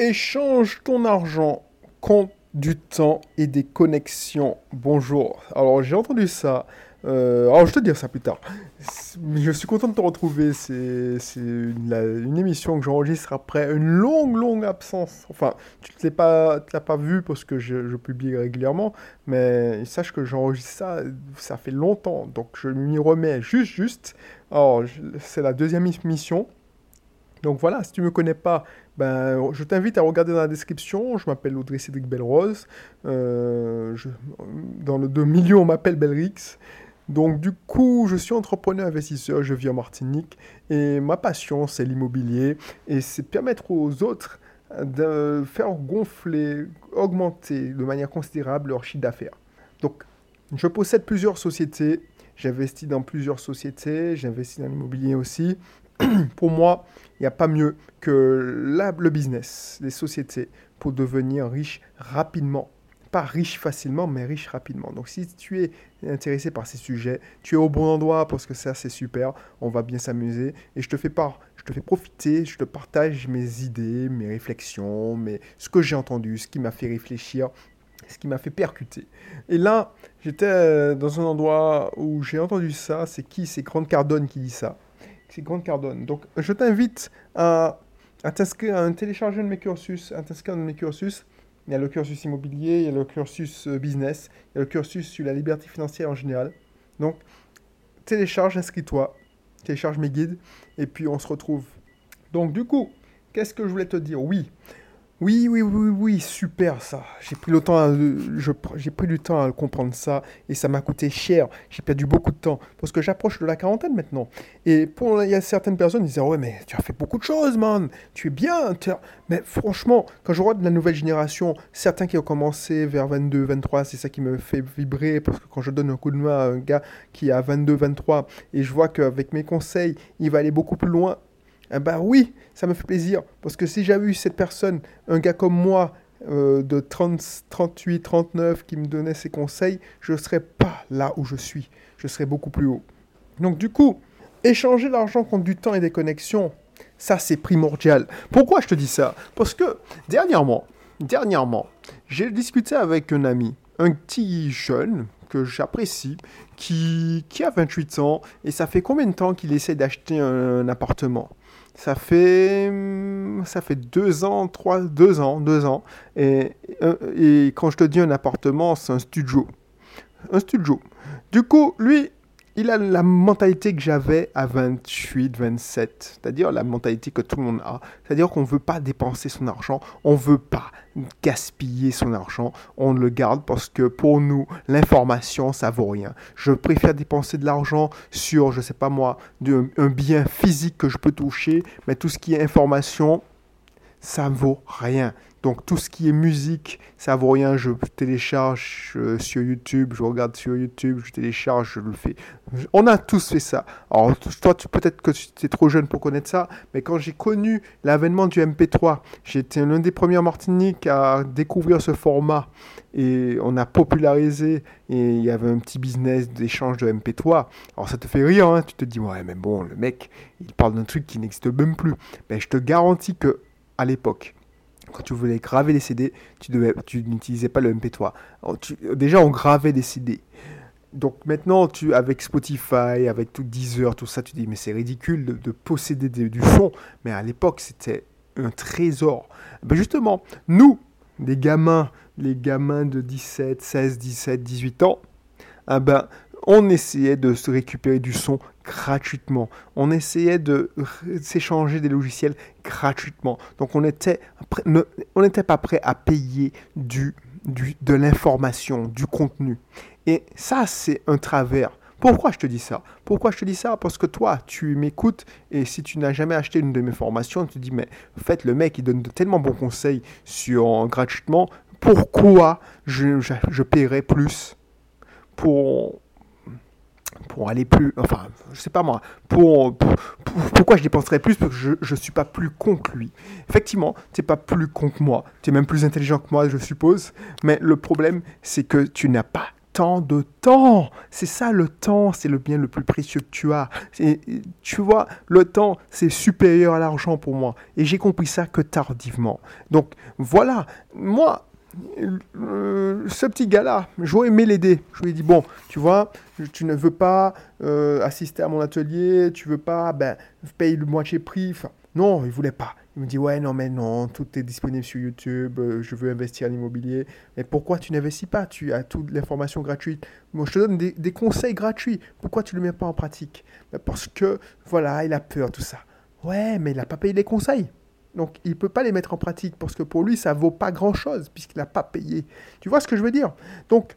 Échange ton argent contre du temps et des connexions. Bonjour. Alors j'ai entendu ça. Euh, alors je te dire ça plus tard. Je suis content de te retrouver. C'est une, une, émission que j'enregistre après une longue, longue absence. Enfin, tu ne l'as pas, pas vu parce que je, publie régulièrement. Mais sache que j'enregistre ça, ça fait longtemps. Donc je m'y remets juste, juste. Alors c'est la deuxième émission. Donc voilà, si tu ne me connais pas, ben, je t'invite à regarder dans la description. Je m'appelle Audrey Cédric Belrose. Euh, dans le de milieu, on m'appelle Belrix. Donc du coup, je suis entrepreneur investisseur, je vis en Martinique et ma passion, c'est l'immobilier et c'est permettre aux autres de faire gonfler, augmenter de manière considérable leur chiffre d'affaires. Donc, je possède plusieurs sociétés, j'investis dans plusieurs sociétés, j'investis dans l'immobilier aussi. pour moi, il n'y a pas mieux que le business, les sociétés, pour devenir riche rapidement. Pas riche facilement, mais riche rapidement. Donc si tu es intéressé par ces sujets, tu es au bon endroit parce que ça c'est super, on va bien s'amuser et je te fais part, je te fais profiter, je te partage mes idées, mes réflexions, mes, ce que j'ai entendu, ce qui m'a fait réfléchir, ce qui m'a fait percuter. Et là, j'étais euh, dans un endroit où j'ai entendu ça, c'est qui? C'est Grande Cardone qui dit ça Grande Cardone. Donc, je t'invite à, t'inscrire, à télécharger un de mes cursus, dans mes cursus. Il y a le cursus immobilier, il y a le cursus euh, business, il y a le cursus sur la liberté financière en général. Donc, télécharge, inscris-toi, télécharge mes guides, et puis on se retrouve. Donc, du coup, qu'est-ce que je voulais te dire? Oui, oui, oui, oui, oui, super ça. J'ai pris le temps, pris du temps à comprendre ça et ça m'a coûté cher. J'ai perdu beaucoup de temps parce que j'approche de la quarantaine maintenant. Et pour il y a certaines personnes qui disent ouais mais tu as fait beaucoup de choses man, tu es bien. Mais franchement, quand je vois de la nouvelle génération, certains qui ont commencé vers 22, 23, c'est ça qui me fait vibrer parce que quand je donne un coup de main à un gars qui a 22, 23 et je vois qu'avec mes conseils, il va aller beaucoup plus loin eh ben oui, ça me fait plaisir. Parce que si j'avais eu cette personne, un gars comme moi, euh, de 30, 38, 39, qui me donnait ses conseils, je ne serais pas là où je suis. Je serais beaucoup plus haut. Donc du coup, échanger l'argent contre du temps et des connexions, ça c'est primordial. Pourquoi je te dis ça? Parce que dernièrement, dernièrement, j'ai discuté avec un ami, un petit jeune que j'apprécie, qui, qui a 28 ans, et ça fait combien de temps qu'il essaie d'acheter un appartement? Ça fait, ça fait deux ans, trois, deux ans, deux ans. Et, et quand je te dis un appartement, c'est un studio. Un studio. Du coup, lui, il a la mentalité que j'avais à 28, 27, c'est-à-dire la mentalité que tout le monde a, c'est-à-dire qu'on ne veut pas dépenser son argent, on ne veut pas gaspiller son argent, on le garde parce que pour nous, l'information, ça vaut rien. Je préfère dépenser de l'argent sur, je sais pas moi, un bien physique que je peux toucher, mais tout ce qui est information, ça vaut rien. Donc tout ce qui est musique, ça vaut rien. Je télécharge euh, sur YouTube, je regarde sur YouTube, je télécharge, je le fais. On a tous fait ça. Alors toi, peut-être que tu es trop jeune pour connaître ça, mais quand j'ai connu l'avènement du MP3, j'étais l'un des premiers Martiniques à découvrir ce format et on a popularisé et il y avait un petit business d'échange de MP3. Alors ça te fait rire, hein tu te dis ouais mais bon le mec il parle d'un truc qui n'existe même plus. Mais je te garantis que à l'époque quand tu voulais graver des CD, tu, tu n'utilisais pas le MP3. déjà, on gravait des CD. Donc maintenant, tu, avec Spotify, avec tout Deezer, tout ça, tu dis, mais c'est ridicule de, posséder du son. Mais à l'époque, c'était un trésor. Ben justement, nous, les gamins, les gamins de 17, 16, 17, 18 ans, ah ben, on essayait de se récupérer du son gratuitement. On essayait de s'échanger des logiciels gratuitement. Donc on était, on n'était pas prêt à payer du, du, de l'information, du contenu. Et ça, c'est un travers. Pourquoi je te dis ça? Pourquoi je te dis ça? Parce que toi, tu m'écoutes et si tu n'as jamais acheté une de mes formations, tu te dis, mais en fait, le mec, il donne de tellement bons conseils sur, gratuitement, pourquoi je, je paierais plus pour, pour aller plus, enfin, je sais pas moi, pour, pourquoi je dépenserais plus Parce que je ne suis pas plus con que lui. Effectivement, tu n'es pas plus con que moi, tu es même plus intelligent que moi, je suppose, mais le problème, c'est que tu n'as pas temps de temps. C'est ça le temps, c'est le bien le plus précieux que tu as. Tu vois, le temps, c'est supérieur à l'argent pour moi. Et j'ai compris ça que tardivement. Donc voilà, moi, euh, ce petit gars-là, j'aurais aimé l'aider. Je lui ai dit, bon, tu vois, tu ne veux pas euh, assister à mon atelier, tu veux pas ben, payer le moitié prix. Non, il voulait pas. Il me dit, ouais, non, mais non, tout est disponible sur YouTube, euh, je veux investir en immobilier. Mais pourquoi tu n'investis pas? Tu as toute l'information gratuite. Moi, je te donne des, conseils gratuits. Pourquoi tu ne le mets pas en pratique? Ben, Parce que, voilà, il a peur, tout ça. Ouais, mais il n'a pas payé les conseils. Donc, il ne peut pas les mettre en pratique parce que pour lui, ça vaut pas grand-chose puisqu'il n'a pas payé. Tu vois ce que je veux dire? Donc,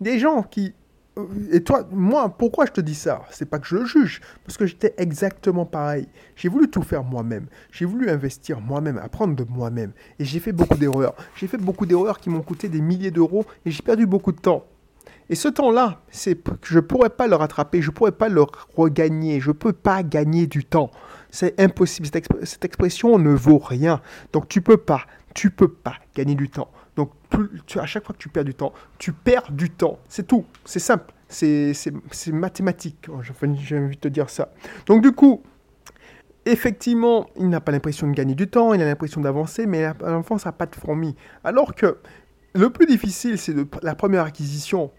des gens qui et toi, moi, pourquoi je te dis ça? C'est pas que je le juge, parce que j'étais exactement pareil. J'ai voulu tout faire moi-même. J'ai voulu investir moi-même, apprendre de moi-même. Et j'ai fait beaucoup d'erreurs. J'ai fait beaucoup d'erreurs qui m'ont coûté des milliers d'euros et j'ai perdu beaucoup de temps. Et ce temps-là, je ne pourrais pas le rattraper, je ne pourrais pas le regagner, je ne peux pas gagner du temps. C'est impossible, cette, expression ne vaut rien. Donc tu peux pas, tu peux pas gagner du temps. Donc, à chaque fois que tu perds du temps, tu perds du temps. C'est tout. C'est simple. C'est mathématique. Oh, j'ai envie de te dire ça. Donc, du coup, effectivement, il n'a pas l'impression de gagner du temps, il a l'impression d'avancer, mais l'enfant, ça n'a pas de fourmi. Alors que le plus difficile, c'est la première acquisition.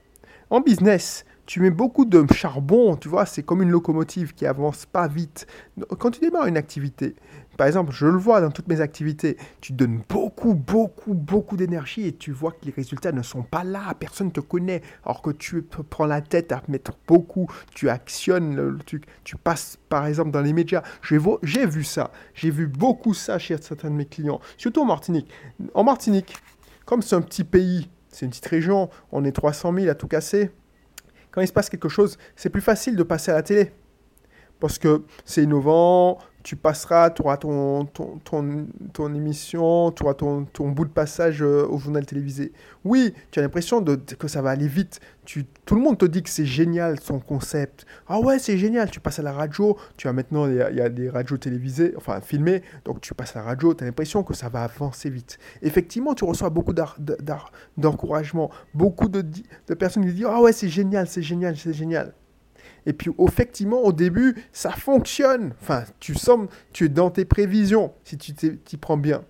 En business, tu mets beaucoup de charbon, tu vois, c'est comme une locomotive qui avance pas vite. Quand tu démarres une activité, par exemple, je le vois dans toutes mes activités, tu donnes beaucoup, beaucoup, beaucoup d'énergie et tu vois que les résultats ne sont pas là, personne ne te connaît, alors que tu prends la tête à mettre beaucoup, tu actionnes le truc, tu passes par exemple dans les médias. J'ai vu ça, j'ai vu beaucoup ça chez certains de mes clients, surtout en Martinique. En Martinique, comme c'est un petit pays, c'est une petite région, on est 300 000 à tout casser, quand il se passe quelque chose, c'est plus facile de passer à la télé. Parce que c'est innovant, tu passeras, tu auras ton, ton, ton, émission, tu auras ton, ton, bout de passage euh, au journal télévisé. Oui, tu as l'impression que ça va aller vite. Tu, tout le monde te dit que c'est génial son concept. Ah ouais, c'est génial. Tu passes à la radio. Tu as maintenant, il y, a, des radios télévisées, enfin filmées. Donc tu passes à la radio, tu as l'impression que ça va avancer vite. Effectivement, tu reçois beaucoup d'encouragement, beaucoup de, de personnes qui disent Ah ouais, c'est génial, c'est génial, c'est génial. Et puis, effectivement, au début, ça fonctionne. Enfin, tu sens, tu es dans tes prévisions, si tu t'y prends bien.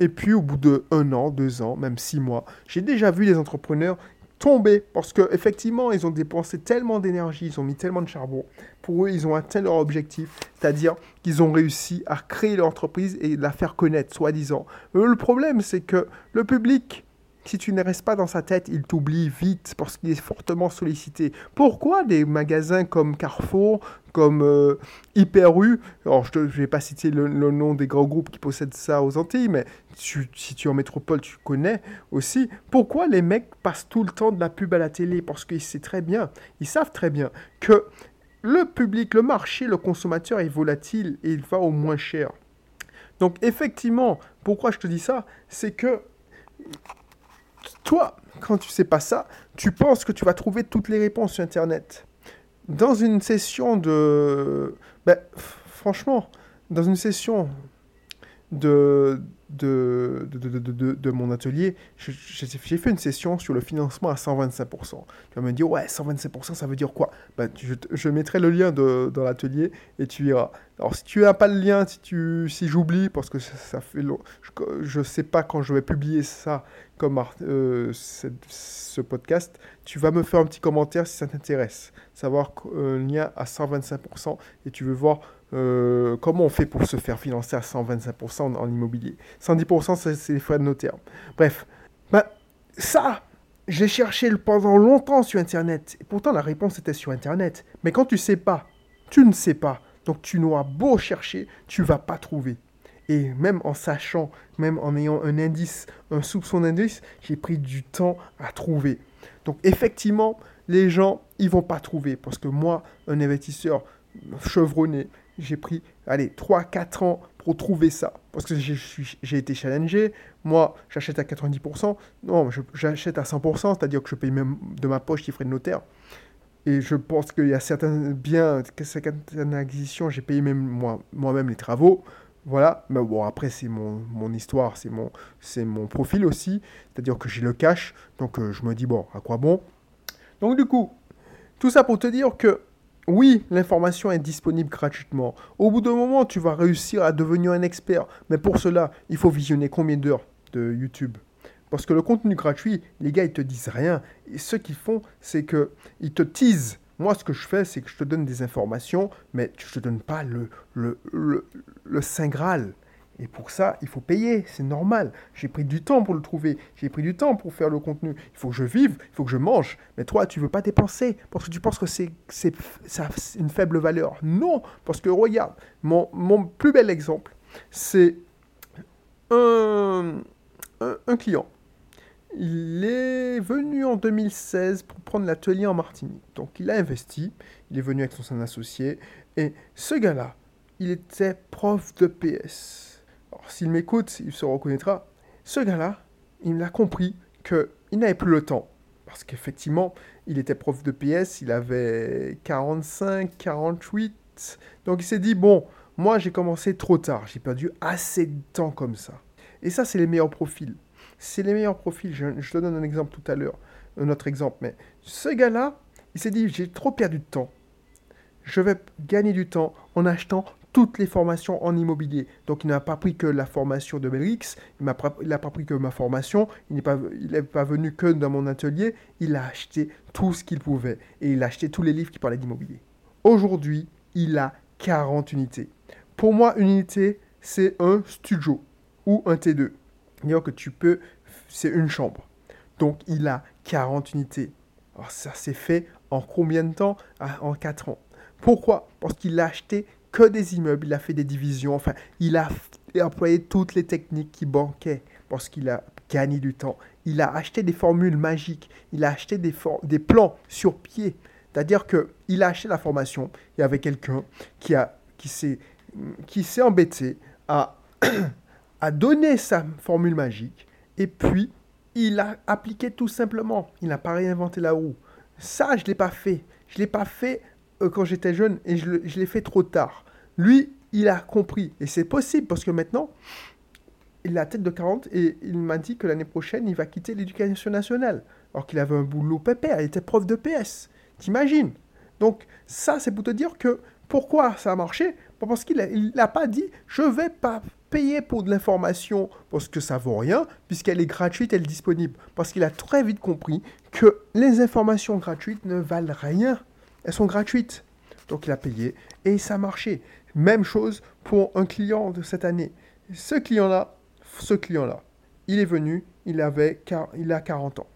Et puis, au bout de un an, deux ans, même six mois, j'ai déjà vu les entrepreneurs tomber parce qu'effectivement, ils ont dépensé tellement d'énergie, ils ont mis tellement de charbon. Pour eux, ils ont atteint leur objectif, c'est-à-dire qu'ils ont réussi à créer leur entreprise et la faire connaître, soi-disant. Le problème, c'est que le public si tu ne restes pas dans sa tête, il t'oublie vite parce qu'il est fortement sollicité. Pourquoi des magasins comme Carrefour, comme euh, Hyper U, alors je ne vais pas citer le, nom des grands groupes qui possèdent ça aux Antilles, mais si tu es en métropole, tu connais aussi. Pourquoi les mecs passent tout le temps de la pub à la télé? Parce qu'ils savent très bien, ils savent très bien que le public, le marché, le consommateur est volatile et il va au moins cher. Donc effectivement, pourquoi je te dis ça? C'est que toi, quand tu sais pas ça, tu penses que tu vas trouver toutes les réponses sur Internet. Dans une session de... Ben, franchement, dans une session de, de, de, de, mon atelier, j'ai fait une session sur le financement à 125%. Tu vas me dire, ouais, 125%, ça veut dire quoi? Ben, je, mettrai le lien dans l'atelier et tu iras. Alors, si tu n'as pas le lien, si, si j'oublie, parce que ça, fait long, je ne sais pas quand je vais publier ça comme euh, ce podcast, tu vas me faire un petit commentaire si ça t'intéresse. Savoir un lien à 125% et tu veux voir euh, comment on fait pour se faire financer à 125% en, immobilier? 110%, c'est les frais de notaire. Bref, bah, ça, j'ai cherché pendant longtemps sur Internet. Et pourtant, la réponse était sur Internet. Mais quand tu sais pas, tu ne sais pas. Donc, tu n'auras beau chercher, tu vas pas trouver. Et même en sachant, même en ayant un indice, un soupçon d'indice, j'ai pris du temps à trouver. Donc, effectivement, les gens, ils vont pas trouver. Parce que moi, un investisseur chevronné, j'ai pris, allez, 3-4 ans pour trouver ça. Parce que j'ai été challengé. Moi, j'achète à 90%. Non, j'achète à 100%, c'est-à-dire que je paye même de ma poche les frais de notaire. Et je pense qu'il y a certains biens, certaines acquisitions, j'ai payé même moi-même les travaux. Voilà, mais bon, après, c'est mon, mon, histoire, c'est mon, mon profil aussi. C'est-à-dire que j'ai le cash, donc euh, je me dis, bon, à quoi bon? Donc du coup, tout ça pour te dire que oui, l'information est disponible gratuitement. Au bout d'un moment, tu vas réussir à devenir un expert. Mais pour cela, il faut visionner combien d'heures de YouTube? Parce que le contenu gratuit, les gars, ils te disent rien. Et ce qu'ils font, c'est qu'ils te teasent. Moi, ce que je fais, c'est que je te donne des informations, mais je ne te donne pas le, le, le, le Saint Graal. Et pour ça, il faut payer, c'est normal. J'ai pris du temps pour le trouver, j'ai pris du temps pour faire le contenu. Il faut que je vive, il faut que je mange. Mais toi, tu veux pas dépenser parce que tu penses que c'est, une faible valeur. Non, parce que regarde, mon, mon plus bel exemple, c'est un, un, client. Il est venu en 2016 pour prendre l'atelier en Martinique. Donc il a investi, il est venu avec son associé. Et ce gars-là, il était prof de PS s'il m'écoute, il se reconnaîtra. Ce gars-là, il l'a compris qu'il n'avait plus le temps. Parce qu'effectivement, il était prof de PS, il avait 45, 48. Donc il s'est dit, bon, moi j'ai commencé trop tard, j'ai perdu assez de temps comme ça. Et ça, c'est les meilleurs profils. C'est les meilleurs profils. Je, je, te donne un exemple tout à l'heure, un autre exemple. Mais ce gars-là, il s'est dit, j'ai trop perdu de temps. Je vais gagner du temps en achetant toutes les formations en immobilier. Donc il n'a pas pris que la formation de Belrix, il n'a pas, pris que ma formation, il n'est pas, pas venu que dans mon atelier, il a acheté tout ce qu'il pouvait. Et il a acheté tous les livres qui parlaient d'immobilier. Aujourd'hui, il a 40 unités. Pour moi, une unité, c'est un studio ou un T2. C'est-à-dire que tu peux, c'est une chambre. Donc il a 40 unités. Alors ça s'est fait en combien de temps? Ah, En 4 ans. Pourquoi? Parce qu'il a acheté que des immeubles, il a fait des divisions, enfin, il a employé toutes les techniques qui banquaient parce qu'il a gagné du temps. Il a acheté des formules magiques, il a acheté des, des plans sur pied. C'est-à-dire qu'il a acheté la formation, il y avait quelqu'un qui, s'est, qui s'est embêté à, à donner sa formule magique et puis il a appliqué tout simplement. Il n'a pas réinventé la roue. Ça, je ne l'ai pas fait. Je ne l'ai pas fait quand j'étais jeune et je, l'ai fait trop tard. Lui, il a compris. Et c'est possible parce que maintenant, il a la tête de 40 et il m'a dit que l'année prochaine, il va quitter l'éducation nationale. Alors qu'il avait un boulot pépère, il était prof de PS. T'imagines? Donc, ça, c'est pour te dire que pourquoi ça a marché? Parce qu'il n'a pas dit je vais pas payer pour de l'information parce que ça vaut rien, puisqu'elle est gratuite, elle est disponible. Parce qu'il a très vite compris que les informations gratuites ne valent rien. Elles sont gratuites. Donc il a payé et ça a marché. Même chose pour un client de cette année. Ce client-là, ce client-là, il est venu, il, avait, il a 40 ans.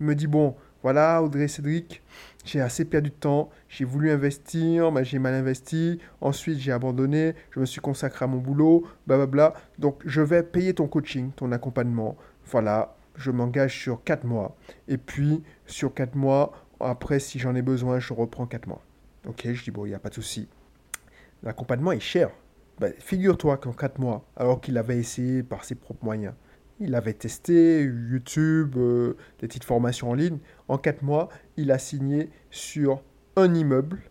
Il me dit, bon, voilà, Audrey Cédric, j'ai assez perdu de temps, j'ai voulu investir, mais j'ai mal investi, ensuite j'ai abandonné, je me suis consacré à mon boulot, blablabla. Donc je vais payer ton coaching, ton accompagnement. Voilà, je m'engage sur 4 mois. Et puis, sur 4 mois, après, si j'en ai besoin, je reprends 4 mois. Ok, je dis, bon, il n'y a pas de souci. L'accompagnement est cher. Ben, figure-toi qu'en 4 mois, alors qu'il avait essayé par ses propres moyens, il avait testé YouTube, euh, des petites formations en ligne. En 4 mois, il a signé sur un immeuble,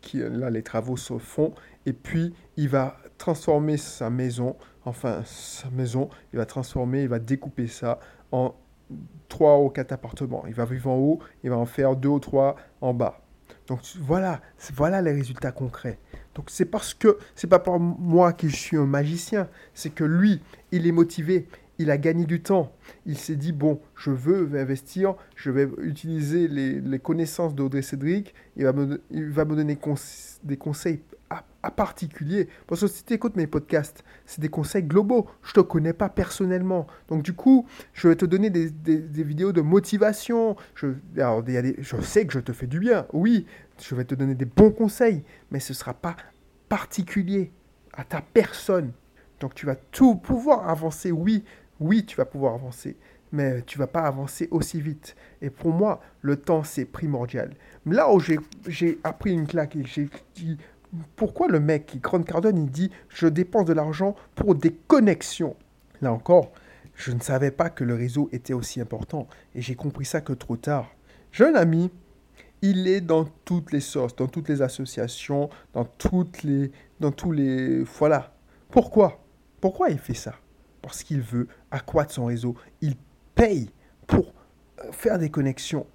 qui, là les travaux se font, et puis il va transformer sa maison, enfin sa maison, il va transformer, il va découper ça en trois ou quatre appartements. Il va vivre en haut, il va en faire deux ou trois en bas. Donc voilà, voilà les résultats concrets. Donc c'est parce que c'est pas pour moi que je suis un magicien, c'est que lui, il est motivé, il a gagné du temps. Il s'est dit bon, je veux investir, je vais utiliser les, connaissances d'Audrey Cédric, il va me, il va me donner des conseils à, particulier. Parce que si tu écoutes mes podcasts, c'est des conseils globaux. Je ne te connais pas personnellement. Donc du coup, je vais te donner des, vidéos de motivation. Je, je sais que je te fais du bien. Oui, je vais te donner des bons conseils. Mais ce ne sera pas particulier à ta personne. Donc tu vas tout pouvoir avancer. Oui, oui, tu vas pouvoir avancer mais tu vas pas avancer aussi vite. Et pour moi, le temps, c'est primordial. Là où j'ai appris une claque et j'ai dit, pourquoi le mec, Grant Cardone, il dit je dépense de l'argent pour des connexions? Là encore, je ne savais pas que le réseau était aussi important et j'ai compris ça que trop tard. Jeune ami, il est dans toutes les sources, dans toutes les associations, dans toutes les dans tous les voilà. Pourquoi? Pourquoi il fait ça? Parce qu'il veut accroître son réseau, il paye pour euh, faire des connexions.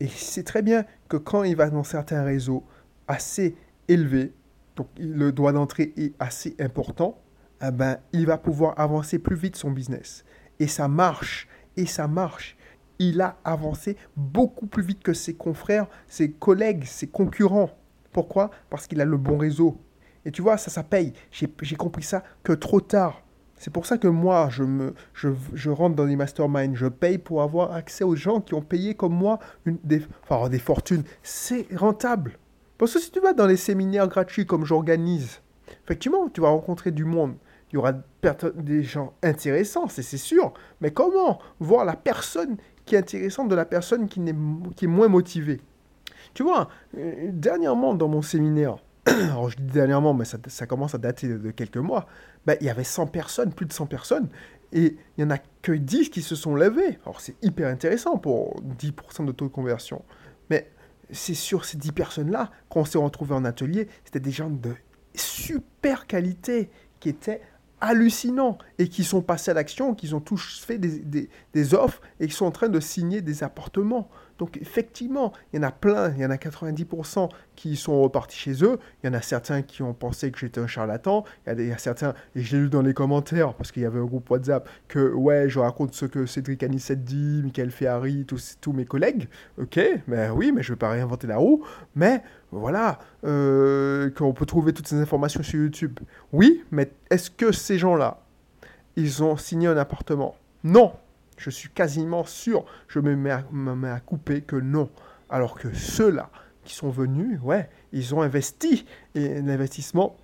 Et c'est très bien que quand il va dans certains réseaux assez élevés, donc le droit d'entrée est assez important, eh ben, il va pouvoir avancer plus vite son business. Et ça marche, et ça marche. Il a avancé beaucoup plus vite que ses confrères, ses collègues, ses concurrents. Pourquoi? Parce qu'il a le bon réseau. Et tu vois, ça, ça paye. J'ai compris ça que trop tard. C'est pour ça que moi, je, rentre dans les masterminds. Je paye pour avoir accès aux gens qui ont payé comme moi des, des fortunes. C'est rentable. Parce que si tu vas dans les séminaires gratuits comme j'organise, effectivement, tu vas rencontrer du monde. Il y aura des gens intéressants, c'est sûr. Mais comment voir la personne qui est intéressante de la personne qui, est, qui est moins motivée? Tu vois, euh, dernièrement dans mon séminaire, alors je dis dernièrement, mais ça, commence à dater de quelques mois, ben, il y avait 100 personnes, plus de 100 personnes, et il n'y en a que 10 qui se sont levés. Alors c'est hyper intéressant pour 10% de taux de conversion. Mais c'est sur ces 10 personnes-là qu'on s'est retrouvés en atelier, c'était des gens de super qualité qui étaient hallucinants et qui sont passés à l'action, qui ont tous fait des, des, offres et qui sont en train de signer des appartements. Donc effectivement, il y en a plein, il y en a 90% qui sont repartis chez eux, il y en a certains qui ont pensé que j'étais un charlatan, il y, a certains, et j'ai lu dans les commentaires, parce qu'il y avait un groupe WhatsApp, que ouais, je raconte ce que Cédric Anissette dit, Michael Ferrari, tous, tous mes collègues, ok, mais oui, mais je ne vais pas réinventer la roue, mais voilà, euh, qu'on peut trouver toutes ces informations sur YouTube. Oui, mais est-ce que ces gens-là, ils ont signé un appartement? Non, je suis quasiment sûr, je me mets à, couper que non. Alors que ceux-là qui sont venus, ouais, ils ont investi. Et l'investissement,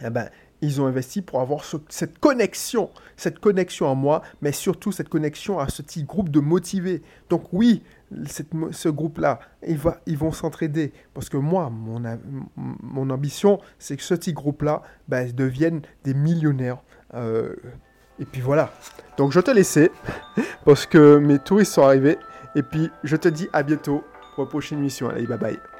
eh ben, ils ont investi pour avoir cette connexion, cette connexion à moi, mais surtout cette connexion à ce petit groupe de motivés. Donc oui, ce groupe-là, ils, vont s'entraider. Parce que moi, mon, ambition, c'est que ce petit groupe-là ben, devienne des millionnaires. Euh, et puis voilà. Donc je te laisser parce que mes touristes sont arrivés. Et puis je te dis à bientôt pour la prochaine émission. Allez, bye bye.